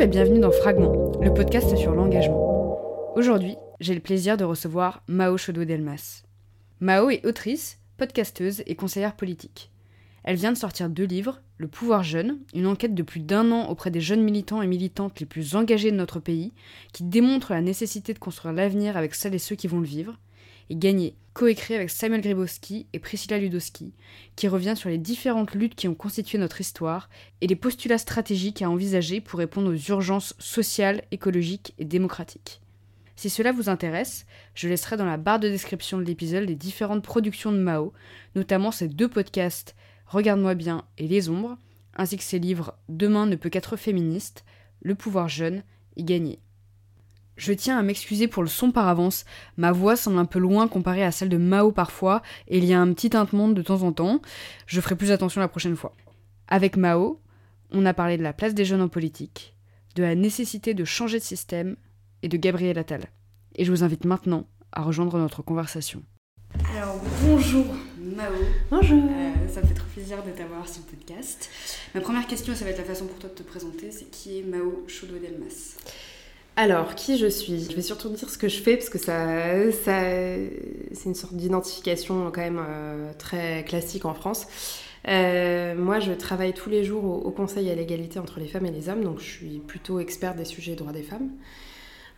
Et bienvenue dans Fragment, le podcast sur l'engagement. Aujourd'hui, j'ai le plaisir de recevoir Mao Chodo-Delmas. Mao est autrice, podcasteuse et conseillère politique. Elle vient de sortir deux livres, Le pouvoir jeune, une enquête de plus d'un an auprès des jeunes militants et militantes les plus engagés de notre pays, qui démontre la nécessité de construire l'avenir avec celles et ceux qui vont le vivre, et Gagné, coécrit avec Samuel Gribowski et Priscilla Ludowski, qui revient sur les différentes luttes qui ont constitué notre histoire et les postulats stratégiques à envisager pour répondre aux urgences sociales, écologiques et démocratiques. Si cela vous intéresse, je laisserai dans la barre de description de l'épisode les différentes productions de Mao, notamment ses deux podcasts Regarde-moi bien et Les Ombres, ainsi que ses livres Demain ne peut qu'être féministe, Le pouvoir jeune et Gagner. Je tiens à m'excuser pour le son par avance, ma voix semble un peu loin comparée à celle de Mao parfois, et il y a un petit tintement de temps en temps, je ferai plus attention la prochaine fois. Avec Mao, on a parlé de la place des jeunes en politique, de la nécessité de changer de système, et de Gabriel Attal. Et je vous invite maintenant à rejoindre notre conversation. Alors bonjour Mao. Bonjour. Euh, ça me fait trop plaisir de t'avoir sur le podcast. Ma première question, ça va être la façon pour toi de te présenter, c'est qui est Mao Chodo-Delmas alors, qui je suis? Je vais surtout dire ce que je fais parce que ça, ça c'est une sorte d'identification quand même euh, très classique en France. Euh, moi, je travaille tous les jours au, Conseil à l'égalité entre les femmes et les hommes, donc je suis plutôt experte des sujets droits des femmes.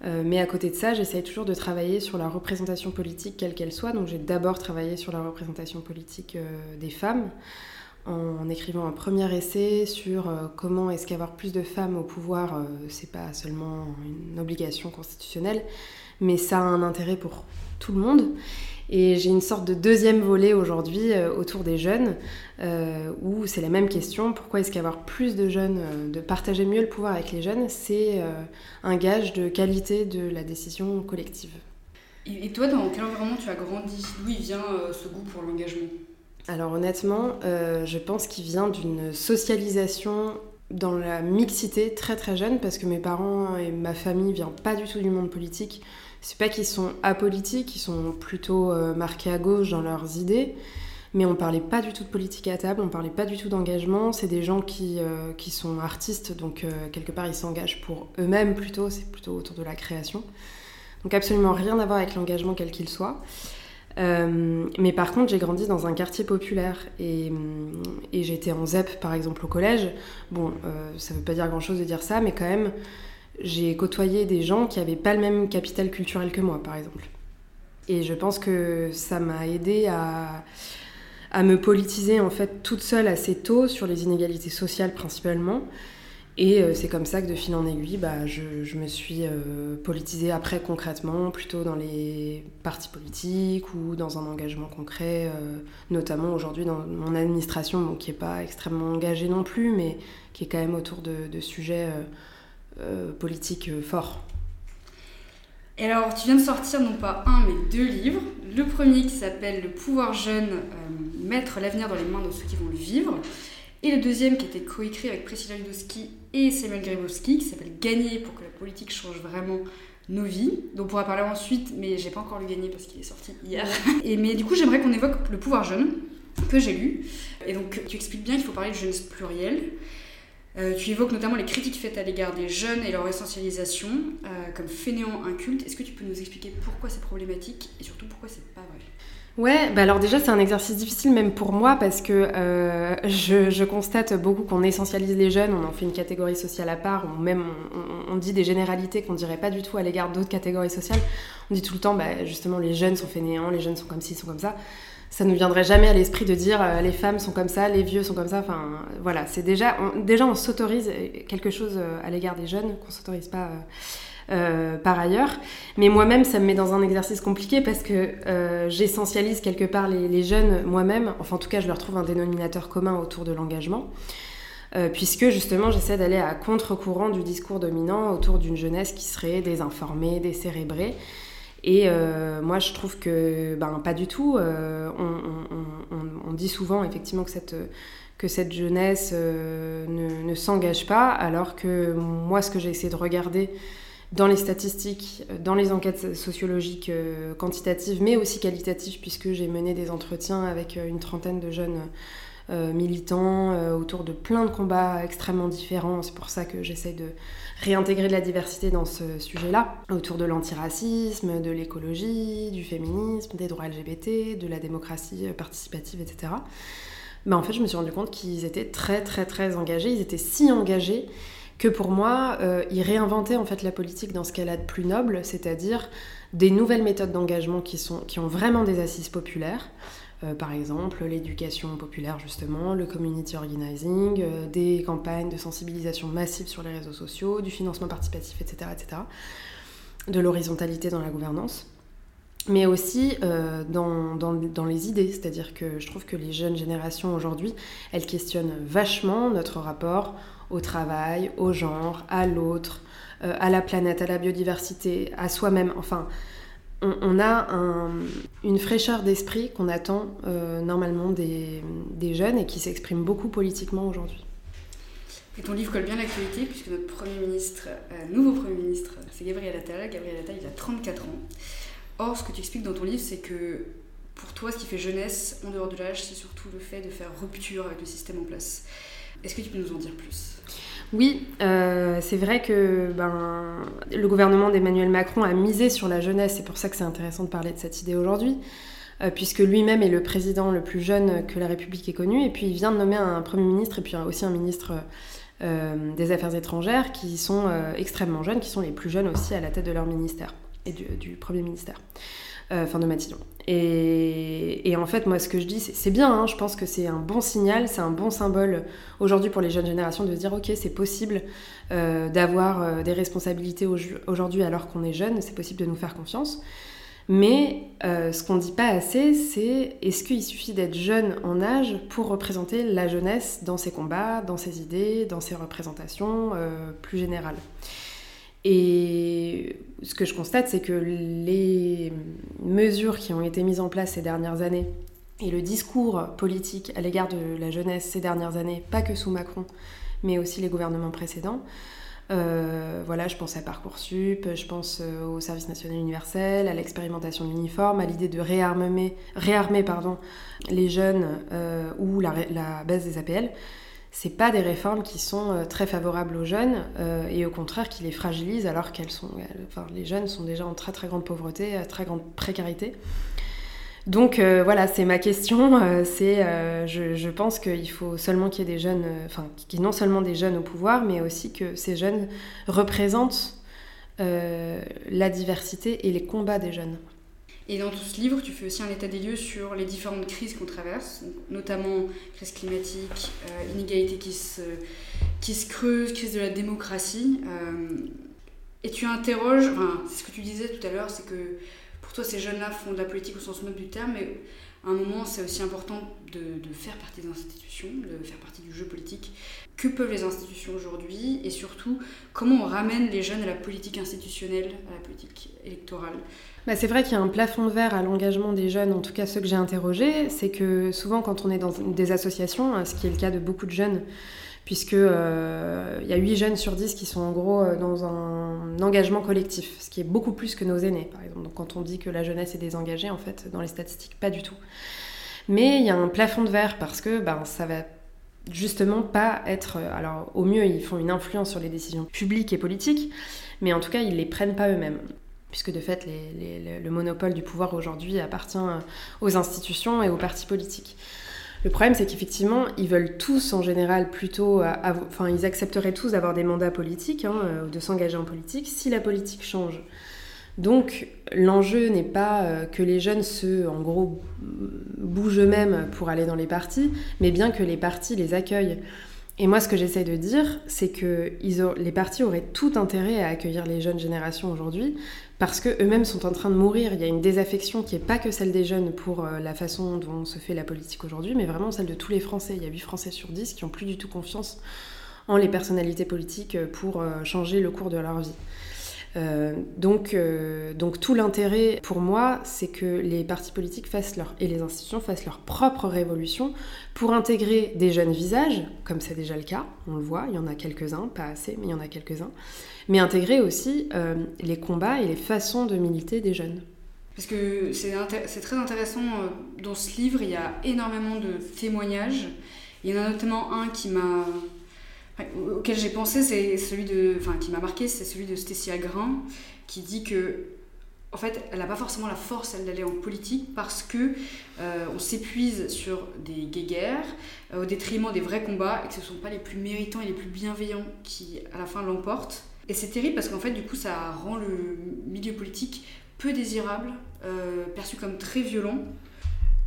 Euh, mais à côté de ça, j'essaye toujours de travailler sur la représentation politique, quelle qu'elle soit. Donc j'ai d'abord travaillé sur la représentation politique des femmes en écrivant un premier essai sur euh, comment est-ce qu'avoir plus de femmes au pouvoir, euh, c'est pas seulement une obligation constitutionnelle, mais ça a un intérêt pour tout le monde. Et j'ai une sorte de deuxième volet aujourd'hui euh, autour des jeunes, où c'est la même question, pourquoi est-ce qu'avoir plus de jeunes, de partager mieux le pouvoir avec les jeunes, c'est un gage de qualité de la décision collective? Et toi, dans quel environnement tu as grandi? D'où vient ce goût pour l'engagement? Alors honnêtement, euh, je pense qu'il vient d'une socialisation dans la mixité très très jeune parce que mes parents et ma famille viennent pas du tout du monde politique. C'est pas qu'ils sont apolitiques, ils sont plutôt euh, marqués à gauche dans leurs idées, mais on parlait pas du tout de politique à table, on parlait pas du tout d'engagement. C'est des gens qui, euh, qui sont artistes, donc quelque part ils s'engagent pour eux-mêmes plutôt, c'est plutôt autour de la création. Donc absolument rien à voir avec l'engagement quel qu'il soit. Euh, mais par contre, j'ai grandi dans un quartier populaire et, et j'étais en ZEP par exemple au collège. Bon, euh, ça veut pas dire grand chose de dire ça, mais quand même, j'ai côtoyé des gens qui avaient pas le même capital culturel que moi par exemple. Et je pense que ça m'a aidé à, à me politiser en fait toute seule assez tôt sur les inégalités sociales principalement. Et euh, c'est comme ça que de fil en aiguille, bah, je, me suis euh, politisée après concrètement, plutôt dans les partis politiques ou dans un engagement concret, euh, notamment aujourd'hui dans mon administration, qui n'est pas extrêmement engagée non plus, mais qui est quand même autour de, sujets politiques forts. Et alors, tu viens de sortir non pas un, mais deux livres. Le premier qui s'appelle Le pouvoir jeune, mettre l'avenir dans les mains de ceux qui vont le vivre. Et le deuxième qui été coécrit avec Priscilla Ludowski et Samuel Gribowski, qui s'appelle Gagner pour que la politique change vraiment nos vies, dont on pourra parler ensuite, mais j'ai pas encore lu Gagner parce qu'il est sorti hier. Et, mais du coup, j'aimerais qu'on évoque le pouvoir jeune, que j'ai lu. Et donc, tu expliques bien qu'il faut parler de jeunesse plurielle. Euh, tu évoques notamment les critiques faites à l'égard des jeunes et leur essentialisation euh, comme fainéants incultes. Est-ce que tu peux nous expliquer pourquoi c'est problématique et surtout pourquoi c'est pas vrai? Ouais, bah alors déjà c'est un exercice difficile même pour moi parce que euh, je, constate beaucoup qu'on essentialise les jeunes, on en fait une catégorie sociale à part, on, même on, dit des généralités qu'on dirait pas du tout à l'égard d'autres catégories sociales. On dit tout le temps, bah, justement les jeunes sont fainéants, les jeunes sont comme ci, sont comme ça. Ça ne viendrait jamais à l'esprit de dire euh, les femmes sont comme ça, les vieux sont comme ça. Enfin voilà, c'est déjà, déjà on s'autorise quelque chose euh, à l'égard des jeunes qu'on s'autorise pas. Par ailleurs. Mais moi-même, ça me met dans un exercice compliqué parce que euh, j'essentialise quelque part les, jeunes moi-même. Enfin, en tout cas, je leur trouve un dénominateur commun autour de l'engagement. Euh, puisque justement j'essaie d'aller à contre-courant du discours dominant autour d'une jeunesse qui serait désinformée, décérébrée. Et moi je trouve que ben, pas du tout. On, dit souvent effectivement que cette, que cette jeunesse ne, ne s'engage pas, alors que moi ce que j'ai essayé de regarder dans les statistiques, dans les enquêtes sociologiques euh, quantitatives, mais aussi qualitatives, puisque j'ai mené des entretiens avec euh, une trentaine de jeunes militants autour de plein de combats extrêmement différents. C'est pour ça que j'essaie de réintégrer de la diversité dans ce sujet-là, autour de l'antiracisme, de l'écologie, du féminisme, des droits LGBT, de la démocratie participative, etc. Mais en fait, je me suis rendu compte qu'ils étaient très, très, très engagés. Ils étaient si engagés que pour moi, euh, ils réinventaient en fait la politique dans ce qu'elle a de plus noble, c'est-à-dire des nouvelles méthodes d'engagement qui, qui ont vraiment des assises populaires. Euh, par exemple, l'éducation populaire justement, le community organizing, euh, des campagnes de sensibilisation massive sur les réseaux sociaux, du financement participatif, etc., etc., de l'horizontalité dans la gouvernance mais aussi euh, dans, dans, les idées. C'est-à-dire que je trouve que les jeunes générations aujourd'hui, elles questionnent vachement notre rapport au travail, au genre, à l'autre, euh, à la planète, à la biodiversité, à soi-même. Enfin, on, a un, une fraîcheur d'esprit qu'on attend euh, normalement des, des, jeunes et qui s'exprime beaucoup politiquement aujourd'hui. Et ton livre colle bien l'actualité puisque notre Premier ministre, nouveau Premier ministre, c'est Gabriel Attal. Gabriel Attal, il a 34 ans. Or, ce que tu expliques dans ton livre, c'est que pour toi, ce qui fait jeunesse, en dehors de l'âge, c'est surtout le fait de faire rupture avec le système en place. Est-ce que tu peux nous en dire plus? Oui, euh, c'est vrai que ben, le gouvernement d'Emmanuel Macron a misé sur la jeunesse, c'est pour ça que c'est intéressant de parler de cette idée aujourd'hui, euh, puisque lui-même est le président le plus jeune que la République ait connu, et puis il vient de nommer un Premier ministre et puis aussi un ministre euh, des Affaires étrangères qui sont extrêmement jeunes, qui sont les plus jeunes aussi à la tête de leur ministère et du, Premier ministère, euh, enfin de Matignon. Et, en fait, moi, ce que je dis, c'est bien, hein, je pense que c'est un bon signal, c'est un bon symbole aujourd'hui pour les jeunes générations de dire, ok, c'est possible euh, d'avoir euh, des responsabilités aujourd'hui alors qu'on est jeune, c'est possible de nous faire confiance. Mais ce qu'on ne dit pas assez, c'est est-ce qu'il suffit d'être jeune en âge pour représenter la jeunesse dans ses combats, dans ses idées, dans ses représentations plus générales? Et ce que je constate, c'est que les mesures qui ont été mises en place ces dernières années et le discours politique à l'égard de la jeunesse ces dernières années, pas que sous Macron, mais aussi les gouvernements précédents, euh, voilà, je pense à Parcoursup, je pense euh, au service national universel, à l'expérimentation de l'uniforme, à l'idée de réarmer, les jeunes euh, ou la, la, baisse des APL c'est pas des réformes qui sont euh, très favorables aux jeunes euh, et au contraire qui les fragilisent alors qu'elles sont, enfin, les jeunes sont déjà en très très grande pauvreté, euh, très grande précarité. Donc voilà, c'est ma question. c'est, je, je, pense qu'il faut seulement qu'il y ait des jeunes, enfin, qu'il y ait non seulement des jeunes au pouvoir, mais aussi que ces jeunes représentent la diversité et les combats des jeunes. Et dans tout ce livre, tu fais aussi un état des lieux sur les différentes crises qu'on traverse, notamment crise climatique, euh, inégalité qui se, qui se creuse, crise de la démocratie. Euh, et tu interroges, enfin, c'est ce que tu disais tout à l'heure, c'est que pour toi, ces jeunes-là font de la politique au sens noble du terme, mais à un moment, c'est aussi important de, de, faire partie des institutions, de faire partie du jeu politique. Que peuvent les institutions aujourd'hui Et surtout, comment on ramène les jeunes à la politique institutionnelle, à la politique électorale? Bah, c'est vrai qu'il y a un plafond de verre à l'engagement des jeunes, en tout cas ceux que j'ai interrogés. C'est que souvent, quand on est dans des associations, euh, ce qui est le cas de beaucoup de jeunes, puisque euh, il y a 8 jeunes sur 10 qui sont en gros euh, dans un engagement collectif, ce qui est beaucoup plus que nos aînés, par exemple. Donc quand on dit que la jeunesse est désengagée, en fait, dans les statistiques, pas du tout. Mais il y a un plafond de verre parce que ben, ça va justement pas être... Alors au mieux, ils font une influence sur les décisions publiques et politiques, mais en tout cas, ils les prennent pas eux-mêmes puisque de fait le monopole du pouvoir aujourd'hui appartient aux institutions et aux partis politiques. Le problème, c'est qu'effectivement, ils veulent tous, en général, plutôt, enfin, ils accepteraient tous d'avoir des mandats politiques, hein, euh, de s'engager en politique, si la politique change. Donc, l'enjeu n'est pas euh, que les jeunes se, en gros, bougent eux-mêmes pour aller dans les partis, mais bien que les partis les accueillent. Et moi, ce que j'essaie de dire, c'est que les partis auraient tout intérêt à accueillir les jeunes générations aujourd'hui, parce qu'eux-mêmes sont en train de mourir. Il y a une désaffection qui n'est pas que celle des jeunes pour euh, la façon dont se fait la politique aujourd'hui, mais vraiment celle de tous les Français. Il y a 8 Français sur 10 qui n'ont plus du tout confiance en les personnalités politiques pour euh, changer le cours de leur vie. Euh, donc, euh, donc tout l'intérêt pour moi, c'est que les partis politiques fassent leur, et les institutions fassent leur propre révolution pour intégrer des jeunes visages, comme c'est déjà le cas, on le voit, il y en a quelques-uns, pas assez, mais il y en a quelques-uns, mais intégrer aussi euh, les combats et les façons de militer des jeunes. Parce que c'est très intéressant, dans ce livre, il y a énormément de témoignages. Il y en a notamment un qui m'a auquel j'ai pensé, c'est celui de, enfin, qui m'a marqué, c'est celui de Stécie Agrin, qui dit que, en fait, elle n'a pas forcément la force d'aller en politique parce que euh, on s'épuise sur des guéguerres euh, au détriment des vrais combats et que ce ne sont pas les plus méritants et les plus bienveillants qui, à la fin, l'emportent. Et c'est terrible parce qu'en fait, du coup, ça rend le milieu politique peu désirable, euh, perçu comme très violent,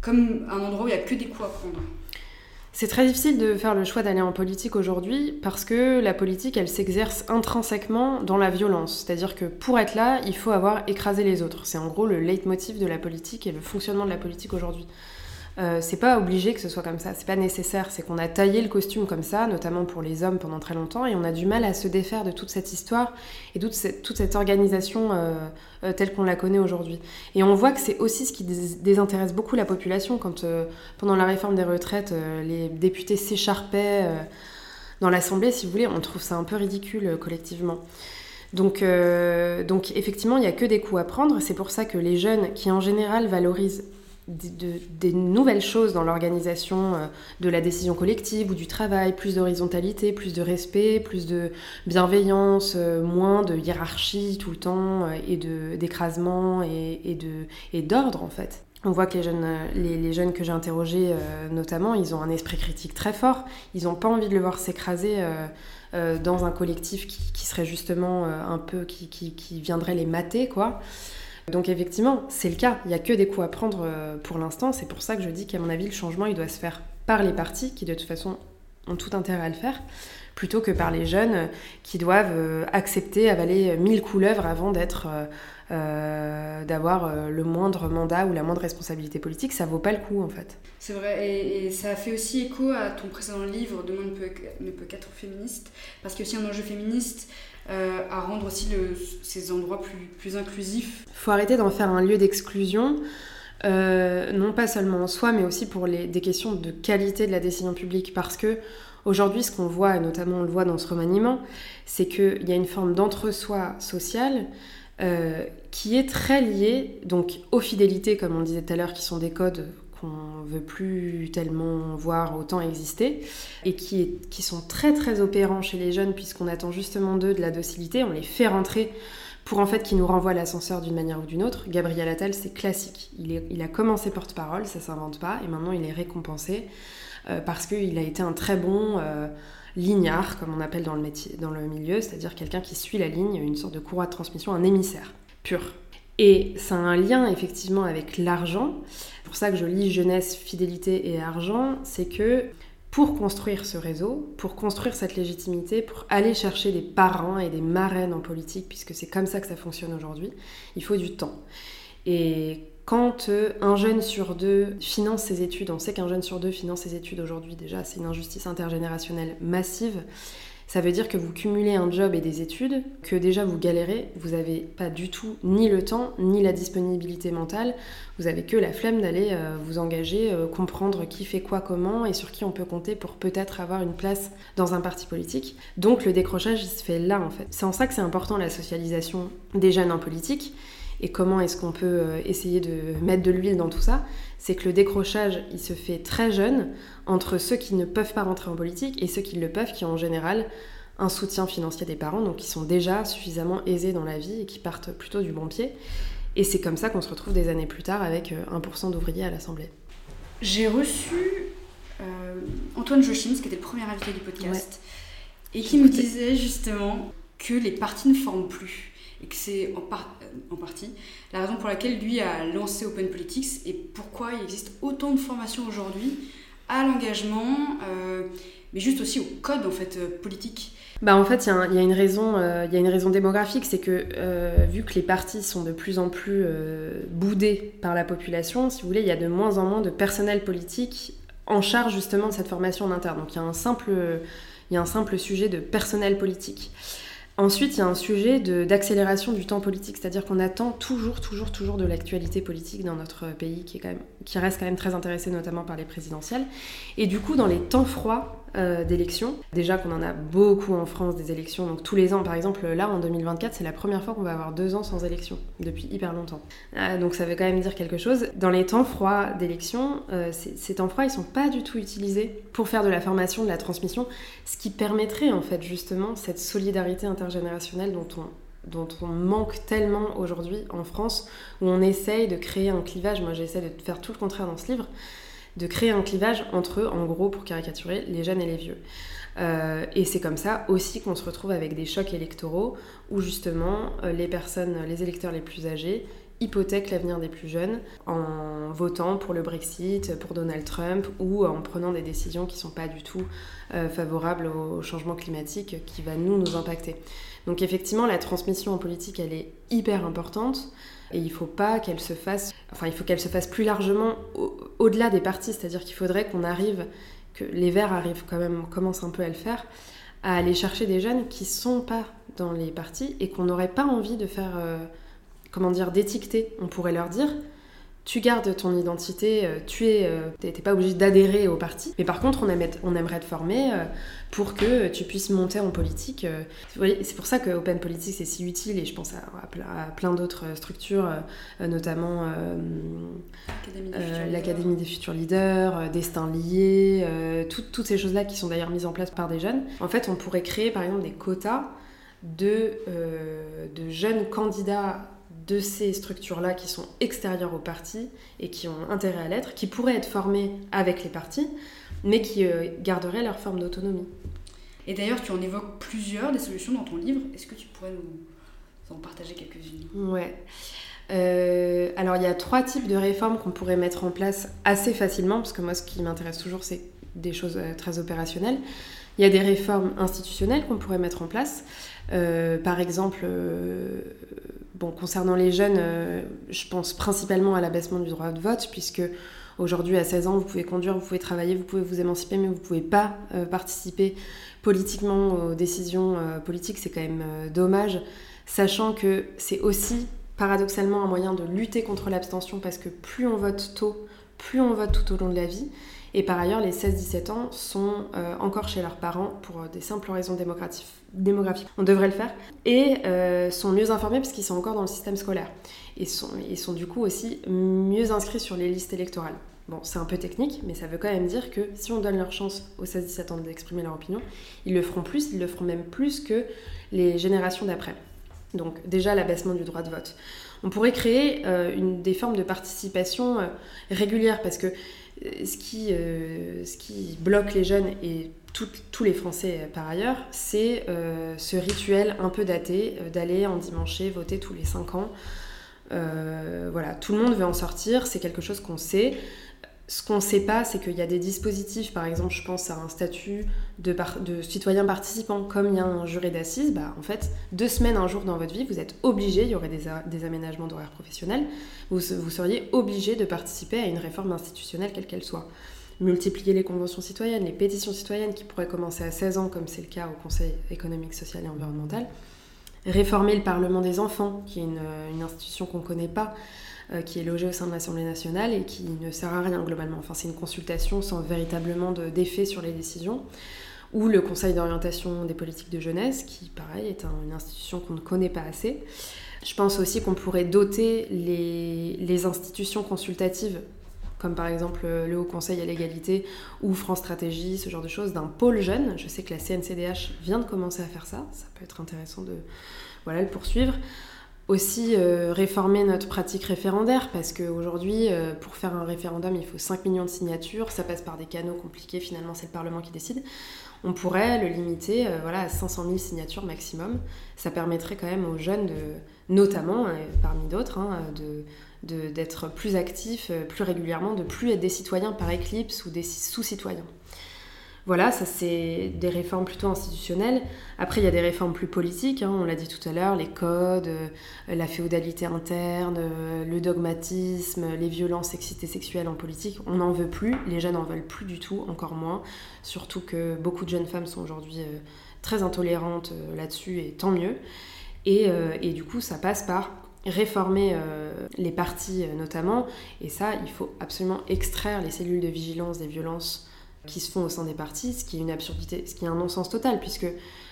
comme un endroit où il n'y a que des coups à prendre. C'est très difficile de faire le choix d'aller en politique aujourd'hui parce que la politique, elle s'exerce intrinsèquement dans la violence. C'est-à-dire que pour être là, il faut avoir écrasé les autres. C'est en gros le leitmotiv de la politique et le fonctionnement de la politique aujourd'hui. Euh, c'est pas obligé que ce soit comme ça, c'est pas nécessaire. C'est qu'on a taillé le costume comme ça, notamment pour les hommes pendant très longtemps, et on a du mal à se défaire de toute cette histoire et toute cette, toute cette organisation euh, euh, telle qu'on la connaît aujourd'hui. Et on voit que c'est aussi ce qui désintéresse beaucoup la population quand, pendant la réforme des retraites, les députés s'écharpaient dans l'Assemblée, si vous voulez, on trouve ça un peu ridicule collectivement. Donc, donc effectivement, il n'y a que des coups à prendre. C'est pour ça que les jeunes qui en général valorisent des nouvelles choses dans l'organisation euh, de la décision collective ou du travail, plus d'horizontalité, plus de respect, plus de bienveillance, euh, moins de hiérarchie tout le temps euh, et d'écrasement et, et d'ordre en fait. On voit que les jeunes, les, jeunes que j'ai interrogés notamment, ils ont un esprit critique très fort, ils n'ont pas envie de le voir s'écraser dans un collectif qui, serait justement un peu, qui, qui, qui viendrait les mater quoi. Donc effectivement, c'est le cas. Il n'y a que des coups à prendre euh, pour l'instant. C'est pour ça que je dis qu'à mon avis, le changement, il doit se faire par les partis, qui de toute façon ont tout intérêt à le faire, plutôt que par les jeunes qui doivent euh, accepter, avaler mille couleuvres avant d'être... Euh, d'avoir le moindre mandat ou la moindre responsabilité politique, ça vaut pas le coup en fait. C'est vrai, et, ça a fait aussi écho à ton précédent livre, Demain ne peut, ne peut qu'être féministe, parce que si un enjeu féministe, euh, à rendre aussi ces endroits plus, inclusifs. Il faut arrêter d'en faire un lieu d'exclusion. Euh, non pas seulement en soi, mais aussi pour les, des questions de qualité de la décision publique. Parce que aujourd'hui, ce qu'on voit, et notamment on le voit dans ce remaniement, c'est qu'il y a une forme d'entre-soi social euh, qui est très liée donc, aux fidélités, comme on disait tout à l'heure, qui sont des codes qu'on veut plus tellement voir autant exister et qui, qui sont très très opérants chez les jeunes puisqu'on attend justement d'eux de la docilité, on les fait rentrer pour en fait qu'ils nous renvoient l'ascenseur d'une manière ou d'une autre. Gabriel Attal, c'est classique. Il, est, il, a commencé porte-parole, ça s'invente pas, et maintenant il est récompensé euh, parce qu'il a été un très bon euh, lignard, comme on appelle dans le, métier, dans le milieu, c'est-à-dire quelqu'un qui suit la ligne, une sorte de courroie de transmission, un émissaire pur. Et ça a un lien effectivement avec l'argent. Pour ça que je lis jeunesse, fidélité et argent, c'est que pour construire ce réseau, pour construire cette légitimité, pour aller chercher des parents et des marraines en politique, puisque c'est comme ça que ça fonctionne aujourd'hui, il faut du temps. Et quand euh, un jeune sur deux finance ses études, on sait qu'un jeune sur deux finance ses études aujourd'hui déjà, c'est une injustice intergénérationnelle massive, ça veut dire que vous cumulez un job et des études, que déjà vous galérez, vous n'avez pas du tout ni le temps, ni la disponibilité mentale, vous avez que la flemme d'aller euh, vous engager, euh, comprendre qui fait quoi comment et sur qui on peut compter pour peut-être avoir une place dans un parti politique. Donc le décrochage, il se fait là en fait. C'est en ça que c'est important la socialisation des jeunes en politique et comment est-ce qu'on peut euh, essayer de mettre de l'huile dans tout ça, c'est que le décrochage, il se fait très jeune entre ceux qui ne peuvent pas rentrer en politique et ceux qui le peuvent, qui ont en général un soutien financier des parents, donc qui sont déjà suffisamment aisés dans la vie et qui partent plutôt du bon pied. Et c'est comme ça qu'on se retrouve des années plus tard avec 1% euh, d'ouvriers à l'Assemblée. J'ai reçu euh, Antoine Jochins, qui était le premier invité du podcast, et qui me disait justement que les partis ne forment plus et que c'est en, en, partie la raison pour laquelle lui a lancé Open Politics et pourquoi il existe autant de formations aujourd'hui à l'engagement, euh, mais juste aussi au code en fait euh, politique. Bah en fait, il y, a une raison, euh, il y a une raison démographique, c'est que vu que les partis sont de plus en plus boudés par la population, si vous voulez, il y a de moins en moins de personnel politique en charge justement de cette formation en interne. Donc il y a un simple, il y a un simple sujet de personnel politique. Ensuite, il y a un sujet d'accélération du temps politique, c'est-à-dire qu'on attend toujours, toujours, toujours de l'actualité politique dans notre pays qui, reste quand même très intéressé notamment par les présidentielles. Et du coup, dans les temps froids euh, d'élections, déjà qu'on en a beaucoup en France des élections, donc tous les ans, par exemple, là en 2024, c'est la première fois qu'on va avoir deux ans sans élection, depuis hyper longtemps. Euh, donc ça veut quand même dire quelque chose. Dans les temps froids d'élections, euh, ces temps froids, ils sont pas du tout utilisés pour faire de la formation, de la transmission, ce qui permettrait en fait justement cette solidarité internationale intergénérationnel dont on, dont on manque tellement aujourd'hui en France, où on essaye de créer un clivage. Moi, j'essaie de faire tout le contraire dans ce livre, de créer un clivage entre eux, en gros, pour caricaturer, les jeunes et les vieux. Euh, et c'est comme ça aussi qu'on se retrouve avec des chocs électoraux où justement euh, les personnes, les électeurs les plus âgés hypothèquent l'avenir des plus jeunes en votant pour le Brexit, pour Donald Trump ou en prenant des décisions qui ne sont pas du tout euh, favorables au changement climatique qui va nous nous impacter. Donc effectivement, la transmission en politique, elle est hyper importante et il faut pas qu'elle se fasse, enfin il faut qu'elle se fasse plus largement au-delà des partis, c'est-à-dire qu'il faudrait qu'on arrive, que les Verts arrivent quand même, commencent un peu à le faire, à aller chercher des jeunes qui sont pas dans les partis et qu'on n'aurait pas envie de faire... Euh, comment dire, d'étiqueter. On pourrait leur dire, tu gardes ton identité, euh, tu es, euh, t'es pas obligé d'adhérer au parti, mais par contre on, aimerait te former euh, pour que tu puisses monter en politique. c'est pour ça que Open Politics est si utile et je pense à, plein d'autres structures, notamment l'Académie des futurs leaders, Destin lié, toutes ces choses-là qui sont d'ailleurs mises en place par des jeunes. En fait, on pourrait créer par exemple des quotas de, de jeunes candidats de ces structures-là qui sont extérieures aux partis et qui ont intérêt à l'être, qui pourraient être formées avec les partis, mais qui euh, garderaient leur forme d'autonomie. Et d'ailleurs, tu en évoques plusieurs des solutions dans ton livre. Est-ce que tu pourrais nous en partager quelques-unes? Ouais. Euh, alors, il y a trois types de réformes qu'on pourrait mettre en place assez facilement, parce que moi, ce qui m'intéresse toujours, c'est des choses euh, très opérationnelles. Il y a des réformes institutionnelles qu'on pourrait mettre en place. par exemple, Bon, concernant les jeunes, euh, je pense principalement à l'abaissement du droit de vote, puisque aujourd'hui, à 16 ans, vous pouvez conduire, vous pouvez travailler, vous pouvez vous émanciper, mais vous ne pouvez pas euh, participer politiquement aux décisions euh, politiques. C'est quand même dommage, sachant que c'est aussi paradoxalement un moyen de lutter contre l'abstention, parce que plus on vote tôt, plus on vote tout au long de la vie. Et par ailleurs, les 16-17 ans sont encore chez leurs parents pour des simples raisons démocratiques démographique. On devrait le faire. Et euh, sont mieux informés parce qu'ils sont encore dans le système scolaire. Et sont, ils sont du coup aussi mieux inscrits sur les listes électorales. Bon, c'est un peu technique, mais ça veut quand même dire que si on donne leur chance aux 16-17 ans d'exprimer leur opinion, ils le feront plus, ils le feront même plus que les générations d'après. Donc déjà l'abaissement du droit de vote. On pourrait créer euh, des formes de participation euh, régulière parce que ce qui, ce qui bloque les jeunes et tous les Français euh, par ailleurs, c'est euh, ce rituel un peu daté euh, d'aller en dimanche voter tous les 5 ans. voilà, tout le monde veut en sortir, c'est quelque chose qu'on sait. Ce qu'on ne sait pas, c'est qu'il y a des dispositifs, par exemple, je pense à un statut de, citoyen participant, comme il y a un juré d'assises, bah, en fait, deux semaines, un jour dans votre vie, vous êtes obligé, il y aurait des, aménagements d'horaire professionnel, vous, seriez obligé de participer à une réforme institutionnelle, quelle qu'elle soit. Multiplier les conventions citoyennes, les pétitions citoyennes qui pourraient commencer à 16 ans, comme c'est le cas au Conseil économique, social et environnemental, réformer le Parlement des enfants, qui est une, institution qu'on ne connaît pas, euh, qui est logée au sein de l'Assemblée nationale et qui ne sert à rien globalement. Enfin, c'est une consultation sans véritablement d'effet sur les décisions. Ou le Conseil d'orientation des politiques de jeunesse, qui, pareil, est une institution qu'on ne connaît pas assez. Je pense aussi qu'on pourrait doter les, les institutions consultatives comme par exemple euh, le Haut Conseil à l'égalité ou France Stratégie, ce genre de choses, d'un pôle jeune. Je sais que la CNCDH vient de commencer à faire ça, ça peut être intéressant de voilà, le poursuivre. Aussi euh, réformer notre pratique référendaire, parce qu'aujourd'hui, euh, pour faire un référendum, il faut 5 millions de signatures, ça passe par des canaux compliqués, finalement c'est le Parlement qui décide. On pourrait le limiter voilà, à 500 000 signatures maximum. Ça permettrait quand même aux jeunes, de, notamment, parmi d'autres, hein, d'être plus actifs euh, plus régulièrement, de plus être des citoyens par éclipse ou des sous-citoyens. Voilà, ça c'est des réformes plutôt institutionnelles. Après, il y a des réformes plus politiques, hein, on l'a dit tout à l'heure, les codes, euh, la féodalité interne, euh, le dogmatisme, les violences sexistes sexuelles en politique. On n'en veut plus, les jeunes n'en veulent plus du tout, encore moins. Surtout que beaucoup de jeunes femmes sont aujourd'hui très intolérante là-dessus, et tant mieux. Et, et, du coup, ça passe par réformer les partis notamment, et ça, il faut absolument extraire les cellules de vigilance des violences qui se font au sein des partis, ce qui est une absurdité, ce qui est un non-sens total, puisque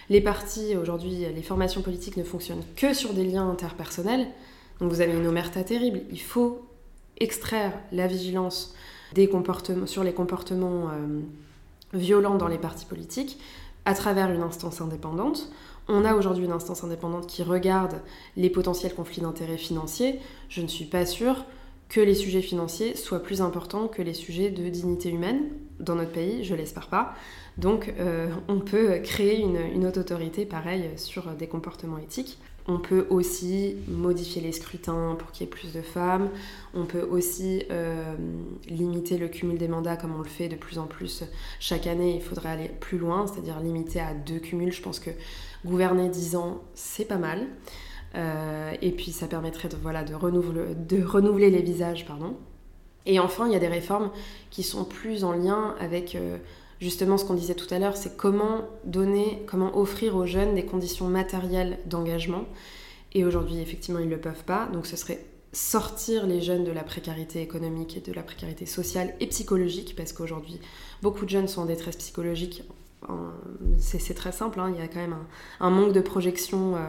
les partis, aujourd'hui, les formations politiques ne fonctionnent que sur des liens interpersonnels. Donc vous avez une omerta terrible. Il faut extraire la vigilance sur les comportements euh, violents dans les partis politiques à travers une instance indépendante. On a aujourd'hui une instance indépendante qui regarde les potentiels conflits d'intérêts financiers. Je ne suis pas sûre que les sujets financiers soient plus importants que les sujets de dignité humaine dans notre pays, je l'espère pas. Donc euh, on peut créer une, haute autorité pareille sur des comportements éthiques. On peut aussi modifier les scrutins pour qu'il y ait plus de femmes. On peut aussi euh, limiter le cumul des mandats comme on le fait de plus en plus chaque année. Il faudrait aller plus loin, c'est-à-dire limiter à deux cumuls. Je pense que gouverner 10 ans, c'est pas mal. Euh, et puis ça permettrait de, voilà, de, renouveler, les visages. Pardon. Et enfin, il y a des réformes qui sont plus en lien avec euh, justement ce qu'on disait tout à l'heure, c'est comment donner, comment offrir aux jeunes des conditions matérielles d'engagement. Et aujourd'hui, effectivement, ils ne le peuvent pas. Donc ce serait sortir les jeunes de la précarité économique et de la précarité sociale et psychologique, parce qu'aujourd'hui, beaucoup de jeunes sont en détresse psychologique. C'est très simple, hein. il y a quand même un, manque de projection. Euh,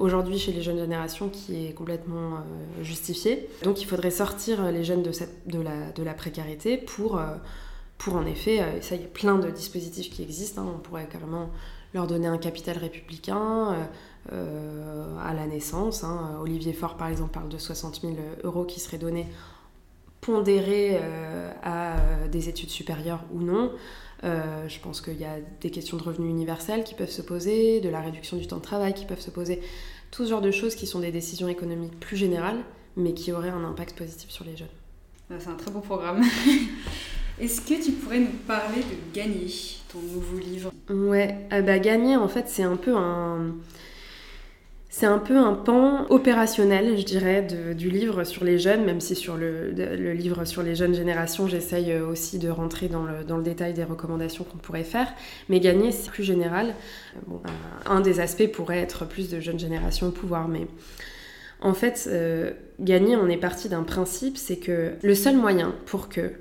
aujourd'hui chez les jeunes générations qui est complètement euh, justifié. Donc il faudrait sortir les jeunes de, la, précarité pour, euh, pour en effet, euh, ça il y a plein de dispositifs qui existent, hein. on pourrait carrément leur donner un capital républicain à la naissance. Hein. Olivier Faure par exemple parle de 60 000 euros qui seraient donnés pondérés à des études supérieures ou non. Je pense qu'il y a des questions de revenus universels qui peuvent se poser, de la réduction du temps de travail qui peuvent se poser tout ce genre de choses qui sont des décisions économiques plus générales, mais qui auraient un impact positif sur les jeunes. Ah, c'est un très beau programme. Est-ce que tu pourrais nous parler de Gagner, ton nouveau livre? Ouais, euh, bah, Gagner, en fait, c'est un peu un c'est un peu un pan opérationnel, je dirais, du livre sur les jeunes, même si sur le, livre sur les jeunes générations, j'essaye euh, aussi de rentrer dans le, détail des recommandations qu'on pourrait faire. Mais gagner, c'est plus général. Bon, euh, un des aspects pourrait être plus de jeunes générations au pouvoir, mais en fait, euh, gagner, on est parti d'un principe, c'est que le seul moyen pour que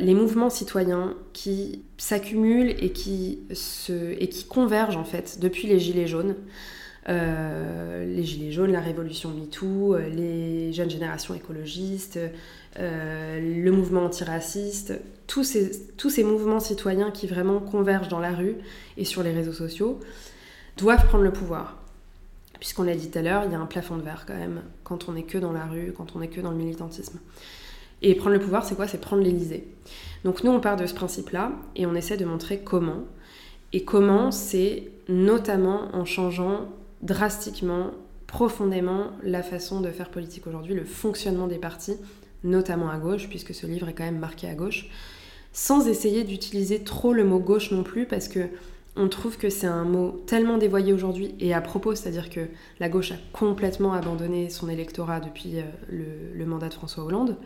les mouvements citoyens qui s'accumulent et et qui convergent en fait depuis les Gilets jaunes, euh, les Gilets jaunes, la révolution MeToo, euh, les jeunes générations écologistes, euh, le mouvement antiraciste, tous ces, tous ces mouvements citoyens qui vraiment convergent dans la rue et sur les réseaux sociaux, doivent prendre le pouvoir. Puisqu'on l'a dit tout à l'heure, il y a un plafond de verre quand même, quand on n'est que dans la rue, quand on n'est que dans le militantisme. Et prendre le pouvoir, c'est quoi? C'est prendre l'Elysée. Donc nous, on part de ce principe-là et on essaie de montrer comment. Et comment, c'est notamment en changeant drastiquement, profondément la façon de faire politique aujourd'hui, le fonctionnement des partis, notamment à gauche, puisque ce livre est quand même marqué à gauche, sans essayer d'utiliser trop le mot gauche non plus, parce que on trouve que c'est un mot tellement dévoyé aujourd'hui et à propos, c'est-à-dire que la gauche a complètement abandonné son électorat depuis euh, le, mandat de François Hollande,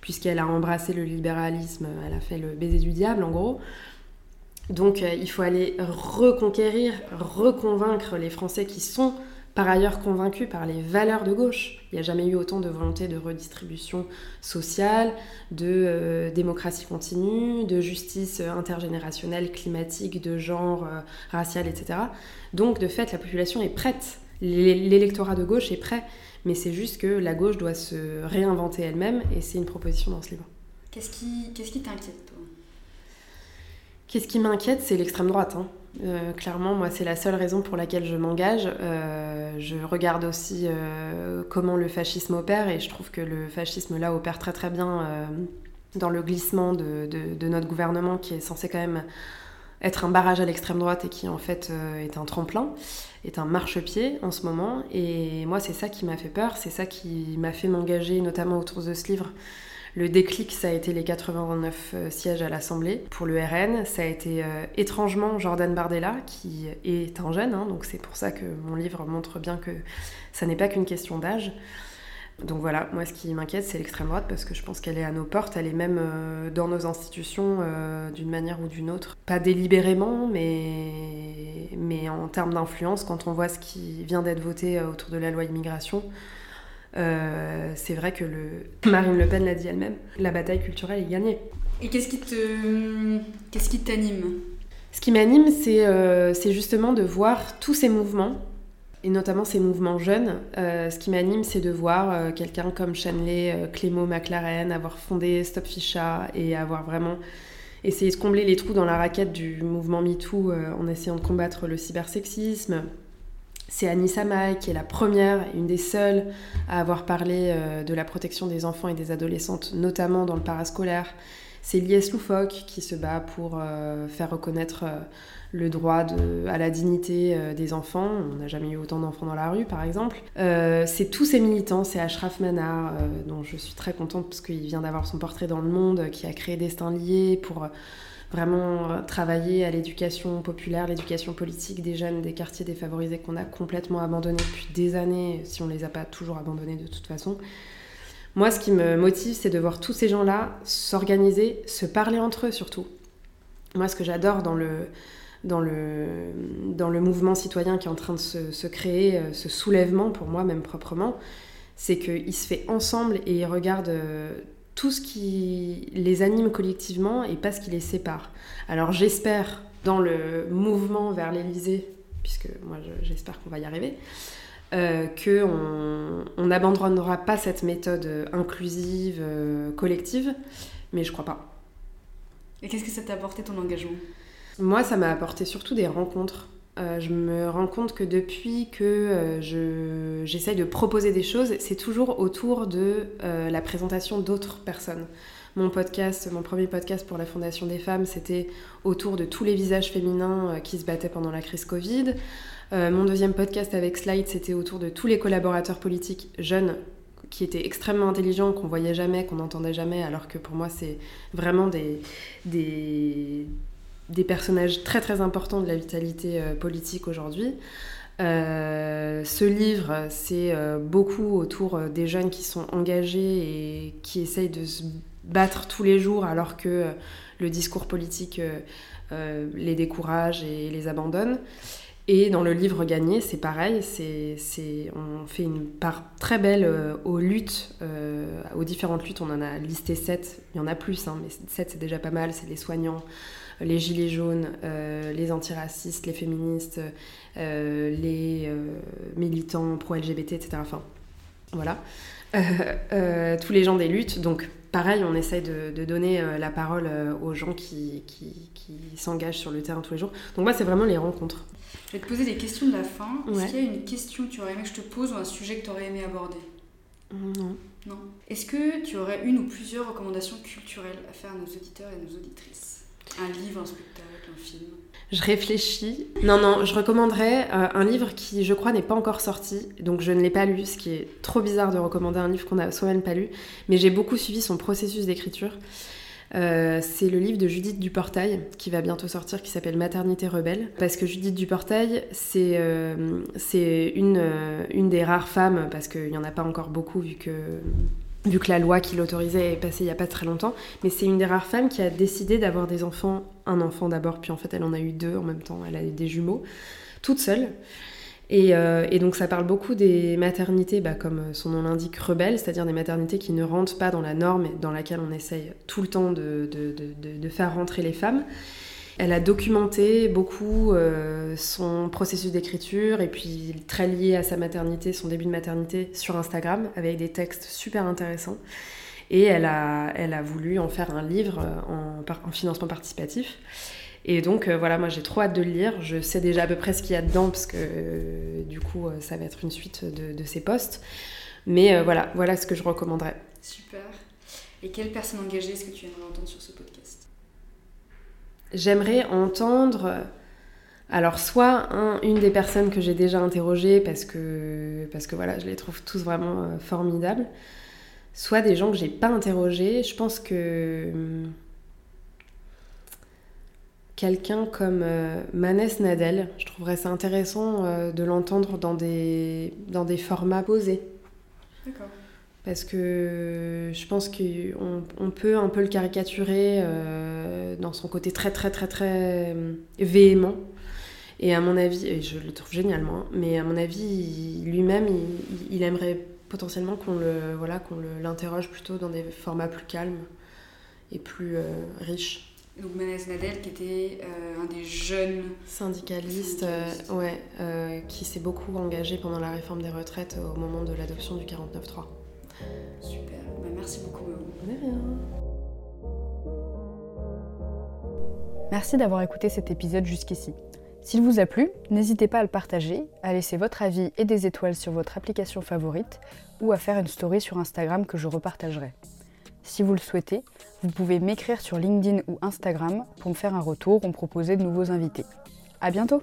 puisqu'elle a embrassé le libéralisme, elle a fait le baiser du diable en gros. Donc euh, il faut aller reconquérir, reconvaincre les Français qui sont par ailleurs convaincus par les valeurs de gauche. Il n'y a jamais eu autant de volonté de redistribution sociale, de euh, démocratie continue, de justice intergénérationnelle, climatique, de genre, euh, racial, etc. Donc de fait, la population est prête. L'électorat de gauche est prêt. Mais c'est juste que la gauche doit se réinventer elle-même et c'est une proposition dans ce livre. Qu'est-ce qui t'inquiète, toi? Qu'est-ce qui m'inquiète, c'est l'extrême droite. Hein. Euh, clairement, moi, c'est la seule raison pour laquelle je m'engage. Euh, je regarde aussi euh, comment le fascisme opère et je trouve que le fascisme là opère très très bien dans le glissement de, de, notre gouvernement qui est censé quand même être un barrage à l'extrême droite et qui en fait est un tremplin, est un marchepied en ce moment. Et moi, c'est ça qui m'a fait peur, c'est ça qui m'a fait m'engager notamment autour de ce livre le déclic, ça a été les 89 euh, sièges à l'Assemblée pour le RN. Ça a été euh, étrangement Jordan Bardella, qui est un jeune, hein, donc c'est pour ça que mon livre montre bien que ça n'est pas qu'une question d'âge. Donc voilà, moi ce qui m'inquiète, c'est l'extrême droite parce que je pense qu'elle est à nos portes, elle est même euh, dans nos institutions d'une manière ou d'une autre. Pas délibérément, mais, mais en termes d'influence, quand on voit ce qui vient d'être voté autour de la loi immigration, c'est vrai que le... Marine Le Pen l'a dit elle-même, la bataille culturelle est gagnée. Et qu'est-ce qui te, qu'est-ce qui t'anime? Ce qui m'anime, c'est justement de voir tous ces mouvements et notamment ces mouvements jeunes. Euh, ce qui m'anime, c'est de voir euh, quelqu'un comme Shanley, euh, Clément McLaren avoir fondé Stop Ficha et avoir vraiment essayé de combler les trous dans la raquette du mouvement MeToo en essayant de combattre le cybersexisme. C'est Annie Samaï qui est la première, une des seules à avoir parlé de la protection des enfants et des adolescentes, notamment dans le parascolaire. C'est Lies Loufoque qui se bat pour faire reconnaître le droit à la dignité euh, des enfants. On n'a jamais eu autant d'enfants dans la rue, par exemple. Euh, c'est tous ces militants, c'est Ashraf Manar, euh, dont je suis très contente parce qu'il vient d'avoir son portrait dans le monde, qui a créé Destin Lié pour vraiment travailler à l'éducation populaire, l'éducation politique des jeunes des quartiers défavorisés qu'on a complètement abandonnés depuis des années, si on les a pas toujours abandonnés de toute façon. Moi, ce qui me motive, c'est de voir tous ces gens-là s'organiser, se parler entre eux surtout. Moi, ce que j'adore dans le, dans le, dans le mouvement citoyen qui est en train de se, créer, euh, ce soulèvement pour moi même proprement, c'est qu'il se fait ensemble et il regarde euh, tout ce qui les anime collectivement et pas ce qui les sépare. Alors j'espère dans le mouvement vers l'Elysée, puisque moi j'espère qu'on va y arriver, euh, qu'on n'abandonnera pas cette méthode inclusive, euh, collective, mais je crois pas. Et qu'est-ce que ça t'a apporté ton engagement? Moi, ça m'a apporté surtout des rencontres. Euh, je me rends compte que depuis que euh, j'essaye de proposer des choses, c'est toujours autour de euh, la présentation d'autres personnes. Mon podcast, mon premier podcast pour la Fondation des femmes, c'était autour de tous les visages féminins qui se battaient pendant la crise Covid. mon deuxième podcast avec Slide, c'était autour de tous les collaborateurs politiques jeunes qui étaient extrêmement intelligents, qu'on voyait jamais, qu'on n'entendait jamais, alors que pour moi, c'est vraiment des, des des personnages très très importants de la vitalité euh, politique aujourd'hui. Euh, ce livre, c'est euh, beaucoup autour des jeunes qui sont engagés et qui essayent de se battre tous les jours alors que le discours politique les décourage et les abandonne. Et dans le livre Gagné, c'est pareil, c'est, on fait une part très belle aux luttes, aux différentes luttes. On en a listé sept, il y en a plus, hein, mais sept c'est déjà pas mal, c'est les soignants, les gilets jaunes, euh, les antiracistes, les féministes, euh, les euh, militants pro-LGBT, etc. Enfin, voilà. tous les gens des luttes. Donc, pareil, on essaye de, donner la parole aux gens qui, qui, s'engagent sur le terrain tous les jours. Donc, moi, c'est vraiment les rencontres. Je vais te poser des questions de la fin. Est-ce qu'il y a une question que tu aurais aimé que je te pose ou un sujet que tu aurais aimé aborder? Non. Non? Est-ce que tu aurais une ou plusieurs recommandations culturelles à faire à nos auditeurs et à nos auditrices? Un livre, un spectacle, un film je réfléchis. Non, non, je recommanderais euh, un livre qui, je crois, n'est pas encore sorti, donc je ne l'ai pas lu, ce qui est trop bizarre de recommander un livre qu'on a soi-même pas lu, mais j'ai beaucoup suivi son processus d'écriture. Euh, c'est le livre de Judith Duportail qui va bientôt sortir, qui s'appelle Maternité rebelle. Parce que Judith Duportail, c'est euh, une des rares femmes, parce qu'il n'y en a pas encore beaucoup vu que vu que la loi qui l'autorisait est passée il n'y a pas très longtemps, mais c'est une des rares femmes qui a décidé d'avoir des enfants, un enfant d'abord, puis en fait elle en a eu deux en même temps, elle a eu des jumeaux, toute seule. Et, euh, donc ça parle beaucoup des maternités, bah, comme son nom l'indique, rebelles, c'est-à-dire des maternités qui ne rentrent pas dans la norme dans laquelle on essaye tout le temps de, de faire rentrer les femmes. Elle a documenté beaucoup euh, son processus d'écriture et puis très lié à sa maternité, son début de maternité sur Instagram avec des textes super intéressants. Et elle a, elle a voulu en faire un livre euh, en, en financement participatif. Et donc euh, voilà, moi j'ai trop hâte de le lire. Je sais déjà à peu près ce qu'il y a dedans parce que du coup ça va être une suite de, de ses posts. Mais voilà, voilà ce que je recommanderais. Super. Et quelle personne engagée est-ce que tu aimerais entendre sur ce podcast? J'aimerais entendre, alors soit une des personnes que j'ai déjà interrogées parce que, parce que voilà, je les trouve tous vraiment euh, formidables, soit des gens que j'ai pas interrogés. Je pense que hum, quelqu'un comme euh, Manès Nadel, je trouverais ça intéressant euh, de l'entendre dans des, dans des formats posés. D'accord. Parce que je pense qu'on on peut un peu le caricaturer euh, dans son côté très très très très véhément. Et à mon avis, et je le trouve génialement, mais à mon avis, lui-même, il, aimerait potentiellement qu'on le voilà qu'on l'interroge plutôt dans des formats plus calmes et plus euh, riches. Donc Manès Nadel, qui était euh, un des jeunes syndicalistes, euh, ouais, qui s'est beaucoup engagé pendant la réforme des retraites au moment de l'adoption du 49-3. Super, bah, merci beaucoup. Merci d'avoir écouté cet épisode jusqu'ici. S'il vous a plu, n'hésitez pas à le partager, à laisser votre avis et des étoiles sur votre application favorite ou à faire une story sur Instagram que je repartagerai. Si vous le souhaitez, vous pouvez m'écrire sur LinkedIn ou Instagram pour me faire un retour ou me proposer de nouveaux invités. A bientôt